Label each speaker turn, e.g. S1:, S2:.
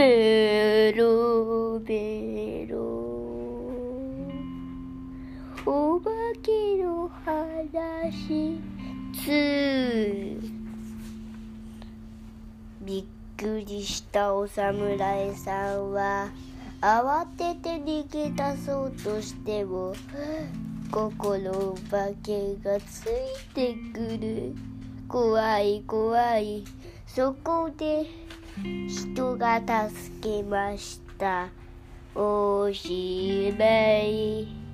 S1: ベロベロ。お化けの話。2びっくりしたお侍さんは慌てて逃げ出そうとしてもここのお化けがついてくる。怖い怖い。そこでが助けました。おしまい。